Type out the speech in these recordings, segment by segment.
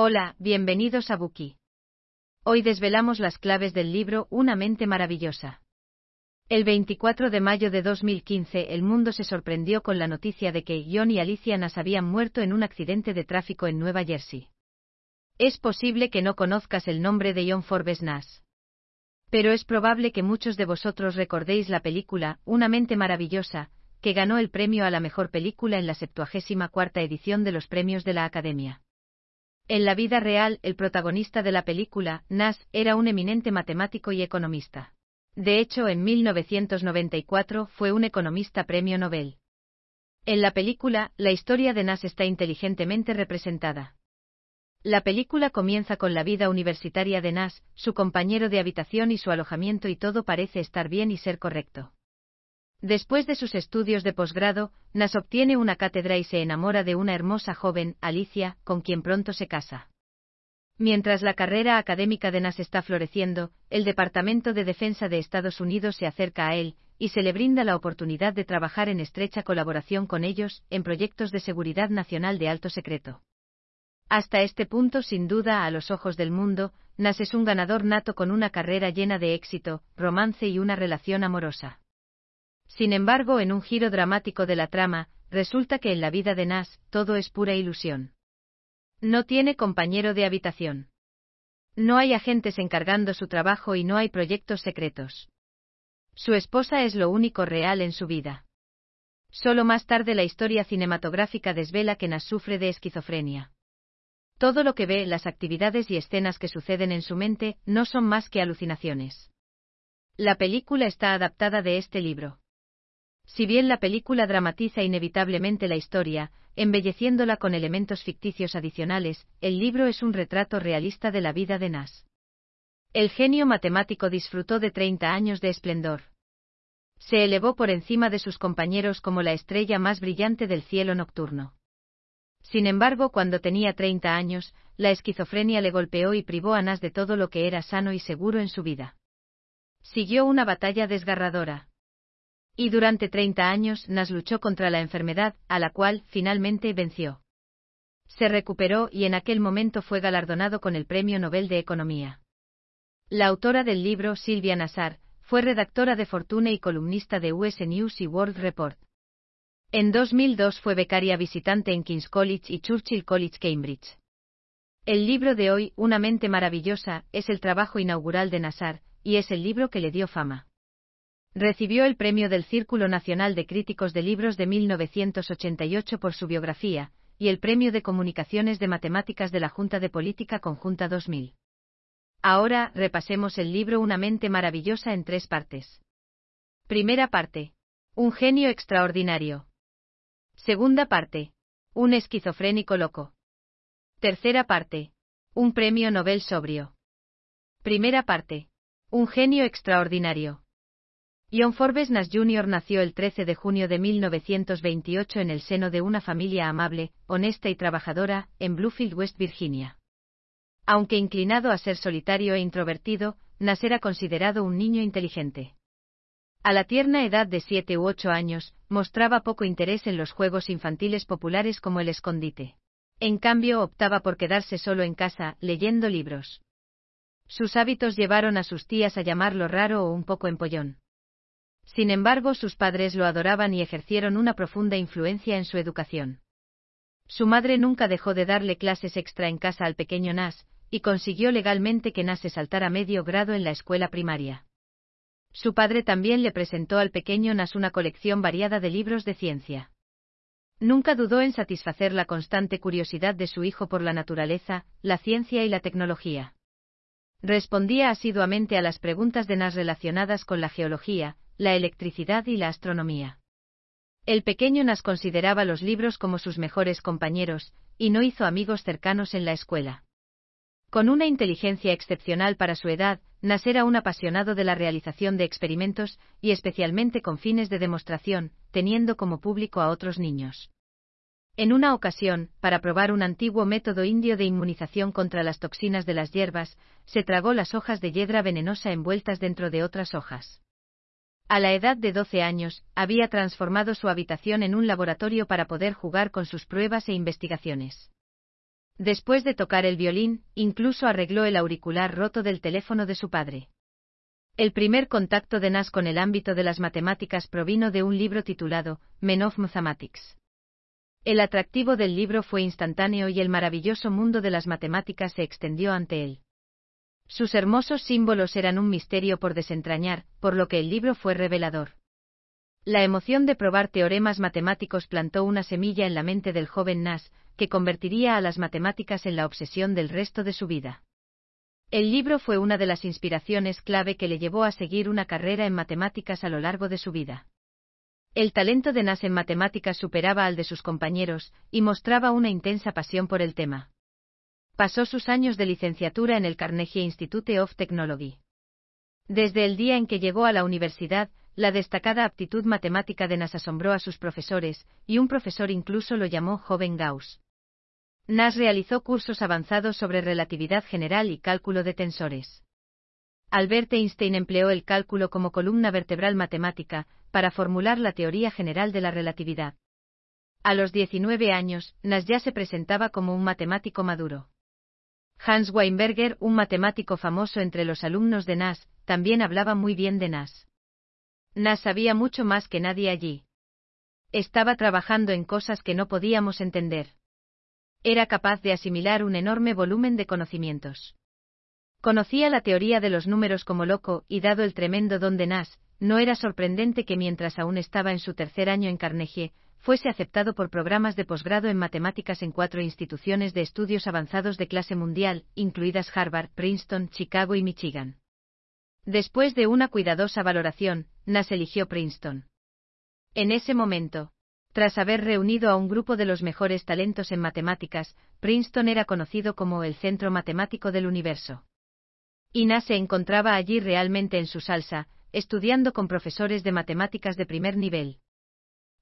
Hola, bienvenidos a Buki. Hoy desvelamos las claves del libro Una mente maravillosa. El 24 de mayo de 2015 el mundo se sorprendió con la noticia de que John y Alicia Nas habían muerto en un accidente de tráfico en Nueva Jersey. Es posible que no conozcas el nombre de John Forbes Nas. Pero es probable que muchos de vosotros recordéis la película Una mente maravillosa, que ganó el premio a la mejor película en la 74 edición de los premios de la Academia. En la vida real, el protagonista de la película, Nas, era un eminente matemático y economista. De hecho, en 1994 fue un economista premio Nobel. En la película, la historia de Nas está inteligentemente representada. La película comienza con la vida universitaria de Nas, su compañero de habitación y su alojamiento y todo parece estar bien y ser correcto. Después de sus estudios de posgrado, Nas obtiene una cátedra y se enamora de una hermosa joven, Alicia, con quien pronto se casa. Mientras la carrera académica de Nas está floreciendo, el Departamento de Defensa de Estados Unidos se acerca a él, y se le brinda la oportunidad de trabajar en estrecha colaboración con ellos, en proyectos de seguridad nacional de alto secreto. Hasta este punto, sin duda, a los ojos del mundo, Nas es un ganador nato con una carrera llena de éxito, romance y una relación amorosa. Sin embargo, en un giro dramático de la trama, resulta que en la vida de Nas, todo es pura ilusión. No tiene compañero de habitación. No hay agentes encargando su trabajo y no hay proyectos secretos. Su esposa es lo único real en su vida. Solo más tarde la historia cinematográfica desvela que Nas sufre de esquizofrenia. Todo lo que ve, las actividades y escenas que suceden en su mente, no son más que alucinaciones. La película está adaptada de este libro. Si bien la película dramatiza inevitablemente la historia, embelleciéndola con elementos ficticios adicionales, el libro es un retrato realista de la vida de Nas. El genio matemático disfrutó de 30 años de esplendor. Se elevó por encima de sus compañeros como la estrella más brillante del cielo nocturno. Sin embargo, cuando tenía 30 años, la esquizofrenia le golpeó y privó a Nas de todo lo que era sano y seguro en su vida. Siguió una batalla desgarradora. Y durante 30 años Nas luchó contra la enfermedad, a la cual, finalmente, venció. Se recuperó y en aquel momento fue galardonado con el Premio Nobel de Economía. La autora del libro, Silvia Nassar, fue redactora de Fortune y columnista de US News y World Report. En 2002 fue becaria visitante en King's College y Churchill College, Cambridge. El libro de hoy, Una mente maravillosa, es el trabajo inaugural de Nassar, y es el libro que le dio fama. Recibió el premio del Círculo Nacional de Críticos de Libros de 1988 por su biografía, y el premio de Comunicaciones de Matemáticas de la Junta de Política Conjunta 2000. Ahora, repasemos el libro Una mente maravillosa en tres partes. Primera parte. Un genio extraordinario. Segunda parte. Un esquizofrénico loco. Tercera parte. Un premio Nobel sobrio. Primera parte. Un genio extraordinario. John Forbes Nash Jr. nació el 13 de junio de 1928 en el seno de una familia amable, honesta y trabajadora, en Bluefield, West Virginia. Aunque inclinado a ser solitario e introvertido, Nash era considerado un niño inteligente. A la tierna edad de siete u ocho años, mostraba poco interés en los juegos infantiles populares como el escondite. En cambio, optaba por quedarse solo en casa, leyendo libros. Sus hábitos llevaron a sus tías a llamarlo raro o un poco empollón. Sin embargo, sus padres lo adoraban y ejercieron una profunda influencia en su educación. Su madre nunca dejó de darle clases extra en casa al pequeño Nas, y consiguió legalmente que Nas se saltara medio grado en la escuela primaria. Su padre también le presentó al pequeño Nas una colección variada de libros de ciencia. Nunca dudó en satisfacer la constante curiosidad de su hijo por la naturaleza, la ciencia y la tecnología. Respondía asiduamente a las preguntas de Nas relacionadas con la geología, la electricidad y la astronomía. El pequeño Nas consideraba los libros como sus mejores compañeros, y no hizo amigos cercanos en la escuela. Con una inteligencia excepcional para su edad, Nas era un apasionado de la realización de experimentos, y especialmente con fines de demostración, teniendo como público a otros niños. En una ocasión, para probar un antiguo método indio de inmunización contra las toxinas de las hierbas, se tragó las hojas de hiedra venenosa envueltas dentro de otras hojas. A la edad de 12 años, había transformado su habitación en un laboratorio para poder jugar con sus pruebas e investigaciones. Después de tocar el violín, incluso arregló el auricular roto del teléfono de su padre. El primer contacto de Nas con el ámbito de las matemáticas provino de un libro titulado Men of Mathematics. El atractivo del libro fue instantáneo y el maravilloso mundo de las matemáticas se extendió ante él. Sus hermosos símbolos eran un misterio por desentrañar, por lo que el libro fue revelador. La emoción de probar teoremas matemáticos plantó una semilla en la mente del joven Nas, que convertiría a las matemáticas en la obsesión del resto de su vida. El libro fue una de las inspiraciones clave que le llevó a seguir una carrera en matemáticas a lo largo de su vida. El talento de Nas en matemáticas superaba al de sus compañeros, y mostraba una intensa pasión por el tema. Pasó sus años de licenciatura en el Carnegie Institute of Technology. Desde el día en que llegó a la universidad, la destacada aptitud matemática de Nas asombró a sus profesores, y un profesor incluso lo llamó joven Gauss. Nas realizó cursos avanzados sobre relatividad general y cálculo de tensores. Albert Einstein empleó el cálculo como columna vertebral matemática, para formular la teoría general de la relatividad. A los 19 años, Nas ya se presentaba como un matemático maduro. Hans Weinberger, un matemático famoso entre los alumnos de Nas, también hablaba muy bien de Nas. Nas sabía mucho más que nadie allí. Estaba trabajando en cosas que no podíamos entender. Era capaz de asimilar un enorme volumen de conocimientos. Conocía la teoría de los números como loco, y dado el tremendo don de Nas, no era sorprendente que mientras aún estaba en su tercer año en Carnegie, fuese aceptado por programas de posgrado en matemáticas en cuatro instituciones de estudios avanzados de clase mundial, incluidas Harvard, Princeton, Chicago y Michigan. Después de una cuidadosa valoración, Nas eligió Princeton. En ese momento, tras haber reunido a un grupo de los mejores talentos en matemáticas, Princeton era conocido como el centro matemático del universo. Y Nas se encontraba allí realmente en su salsa, estudiando con profesores de matemáticas de primer nivel.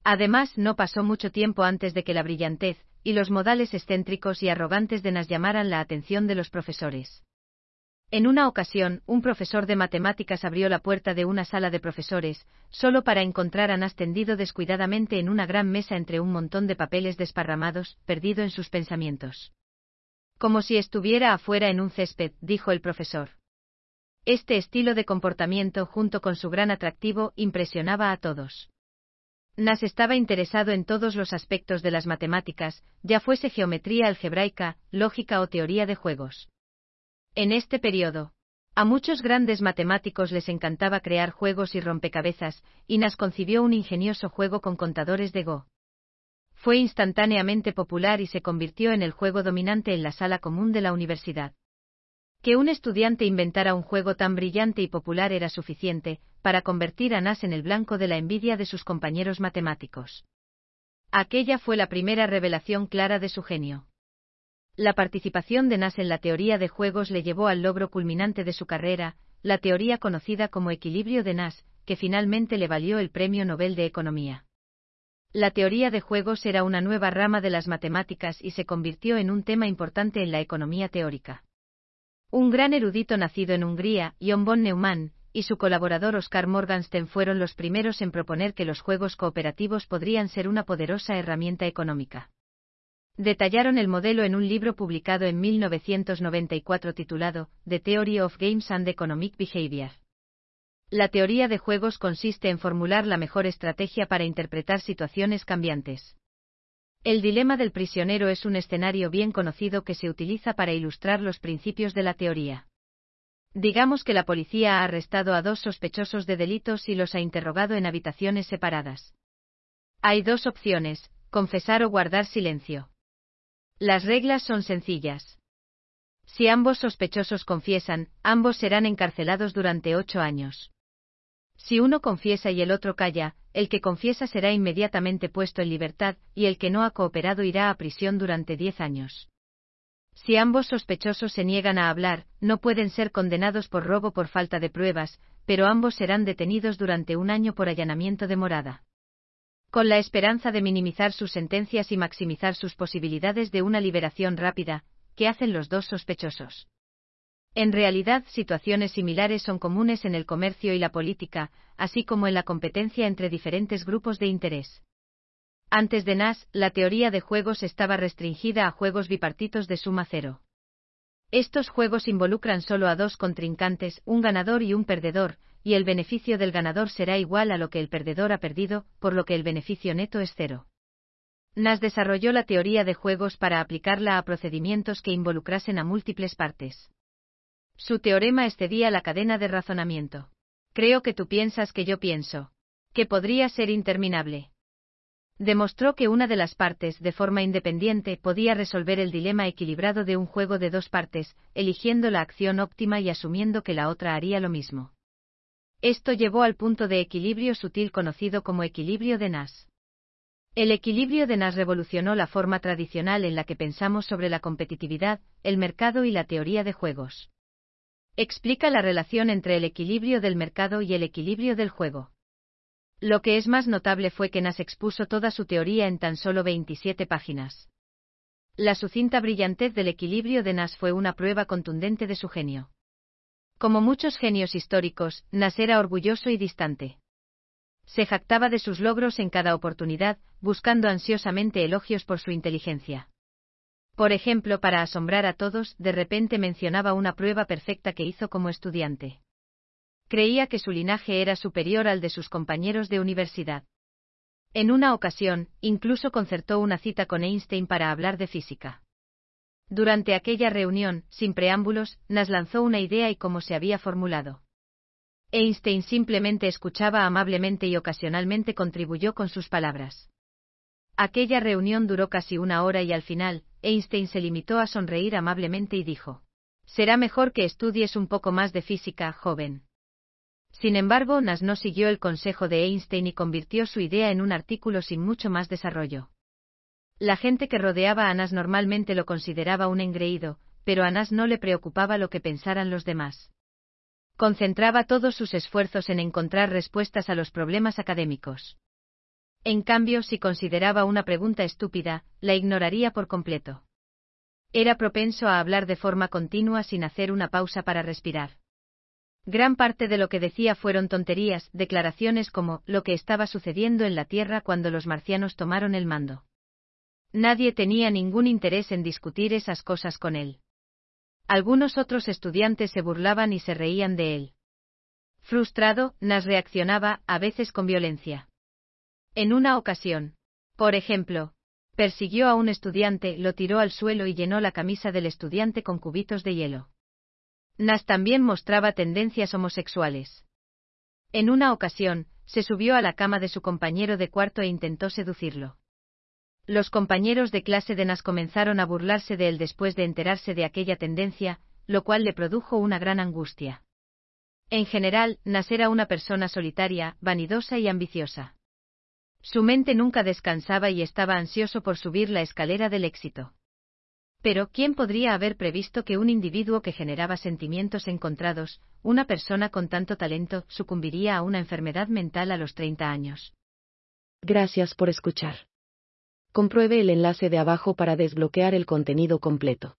Además, no pasó mucho tiempo antes de que la brillantez y los modales excéntricos y arrogantes de Nas llamaran la atención de los profesores. En una ocasión, un profesor de matemáticas abrió la puerta de una sala de profesores, solo para encontrar a Nas tendido descuidadamente en una gran mesa entre un montón de papeles desparramados, perdido en sus pensamientos. Como si estuviera afuera en un césped, dijo el profesor. Este estilo de comportamiento, junto con su gran atractivo, impresionaba a todos. Nas estaba interesado en todos los aspectos de las matemáticas, ya fuese geometría algebraica, lógica o teoría de juegos. En este periodo, a muchos grandes matemáticos les encantaba crear juegos y rompecabezas, y Nas concibió un ingenioso juego con contadores de Go. Fue instantáneamente popular y se convirtió en el juego dominante en la sala común de la universidad. Que un estudiante inventara un juego tan brillante y popular era suficiente para convertir a Nas en el blanco de la envidia de sus compañeros matemáticos. Aquella fue la primera revelación clara de su genio. La participación de Nas en la teoría de juegos le llevó al logro culminante de su carrera, la teoría conocida como equilibrio de Nas, que finalmente le valió el Premio Nobel de Economía. La teoría de juegos era una nueva rama de las matemáticas y se convirtió en un tema importante en la economía teórica. Un gran erudito nacido en Hungría, John von Neumann, y su colaborador Oscar Morgenstern fueron los primeros en proponer que los juegos cooperativos podrían ser una poderosa herramienta económica. Detallaron el modelo en un libro publicado en 1994 titulado The Theory of Games and Economic Behavior. La teoría de juegos consiste en formular la mejor estrategia para interpretar situaciones cambiantes. El dilema del prisionero es un escenario bien conocido que se utiliza para ilustrar los principios de la teoría. Digamos que la policía ha arrestado a dos sospechosos de delitos y los ha interrogado en habitaciones separadas. Hay dos opciones, confesar o guardar silencio. Las reglas son sencillas. Si ambos sospechosos confiesan, ambos serán encarcelados durante ocho años. Si uno confiesa y el otro calla, el que confiesa será inmediatamente puesto en libertad, y el que no ha cooperado irá a prisión durante diez años. Si ambos sospechosos se niegan a hablar, no pueden ser condenados por robo por falta de pruebas, pero ambos serán detenidos durante un año por allanamiento de morada con la esperanza de minimizar sus sentencias y maximizar sus posibilidades de una liberación rápida, que hacen los dos sospechosos. En realidad, situaciones similares son comunes en el comercio y la política, así como en la competencia entre diferentes grupos de interés. Antes de Nas, la teoría de juegos estaba restringida a juegos bipartitos de suma cero. Estos juegos involucran solo a dos contrincantes, un ganador y un perdedor, y el beneficio del ganador será igual a lo que el perdedor ha perdido, por lo que el beneficio neto es cero. Nas desarrolló la teoría de juegos para aplicarla a procedimientos que involucrasen a múltiples partes. Su teorema excedía la cadena de razonamiento. Creo que tú piensas que yo pienso. Que podría ser interminable. Demostró que una de las partes, de forma independiente, podía resolver el dilema equilibrado de un juego de dos partes, eligiendo la acción óptima y asumiendo que la otra haría lo mismo. Esto llevó al punto de equilibrio sutil conocido como equilibrio de Nash. El equilibrio de Nash revolucionó la forma tradicional en la que pensamos sobre la competitividad, el mercado y la teoría de juegos. Explica la relación entre el equilibrio del mercado y el equilibrio del juego. Lo que es más notable fue que Nas expuso toda su teoría en tan solo 27 páginas. La sucinta brillantez del equilibrio de Nas fue una prueba contundente de su genio. Como muchos genios históricos, Nas era orgulloso y distante. Se jactaba de sus logros en cada oportunidad, buscando ansiosamente elogios por su inteligencia. Por ejemplo, para asombrar a todos, de repente mencionaba una prueba perfecta que hizo como estudiante. Creía que su linaje era superior al de sus compañeros de universidad. En una ocasión, incluso concertó una cita con Einstein para hablar de física. Durante aquella reunión, sin preámbulos, Nas lanzó una idea y cómo se había formulado. Einstein simplemente escuchaba amablemente y ocasionalmente contribuyó con sus palabras. Aquella reunión duró casi una hora y al final, Einstein se limitó a sonreír amablemente y dijo, Será mejor que estudies un poco más de física, joven. Sin embargo, Nas no siguió el consejo de Einstein y convirtió su idea en un artículo sin mucho más desarrollo. La gente que rodeaba a Nas normalmente lo consideraba un engreído, pero a Nas no le preocupaba lo que pensaran los demás. Concentraba todos sus esfuerzos en encontrar respuestas a los problemas académicos. En cambio, si consideraba una pregunta estúpida, la ignoraría por completo. Era propenso a hablar de forma continua sin hacer una pausa para respirar. Gran parte de lo que decía fueron tonterías, declaraciones como lo que estaba sucediendo en la Tierra cuando los marcianos tomaron el mando. Nadie tenía ningún interés en discutir esas cosas con él. Algunos otros estudiantes se burlaban y se reían de él. Frustrado, Nas reaccionaba, a veces con violencia. En una ocasión, por ejemplo, persiguió a un estudiante, lo tiró al suelo y llenó la camisa del estudiante con cubitos de hielo. Nas también mostraba tendencias homosexuales. En una ocasión, se subió a la cama de su compañero de cuarto e intentó seducirlo. Los compañeros de clase de Nas comenzaron a burlarse de él después de enterarse de aquella tendencia, lo cual le produjo una gran angustia. En general, Nas era una persona solitaria, vanidosa y ambiciosa. Su mente nunca descansaba y estaba ansioso por subir la escalera del éxito. Pero, ¿quién podría haber previsto que un individuo que generaba sentimientos encontrados, una persona con tanto talento, sucumbiría a una enfermedad mental a los 30 años? Gracias por escuchar. Compruebe el enlace de abajo para desbloquear el contenido completo.